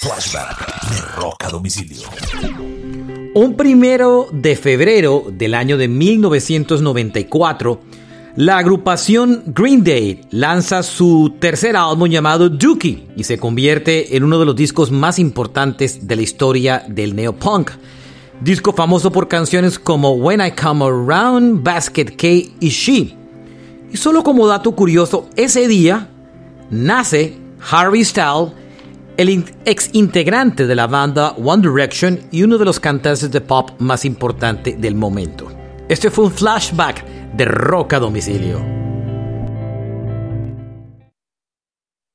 Flashback de Rock a Domicilio. Un primero de febrero del año de 1994, la agrupación Green Day lanza su tercer álbum llamado Dookie y se convierte en uno de los discos más importantes de la historia del neopunk. Disco famoso por canciones como When I Come Around, Basket Case y She. Y solo como dato curioso, ese día nace Harry Styles, el ex integrante de la banda One Direction y uno de los cantantes de pop más importante del momento. Este fue un flashback de rock a domicilio.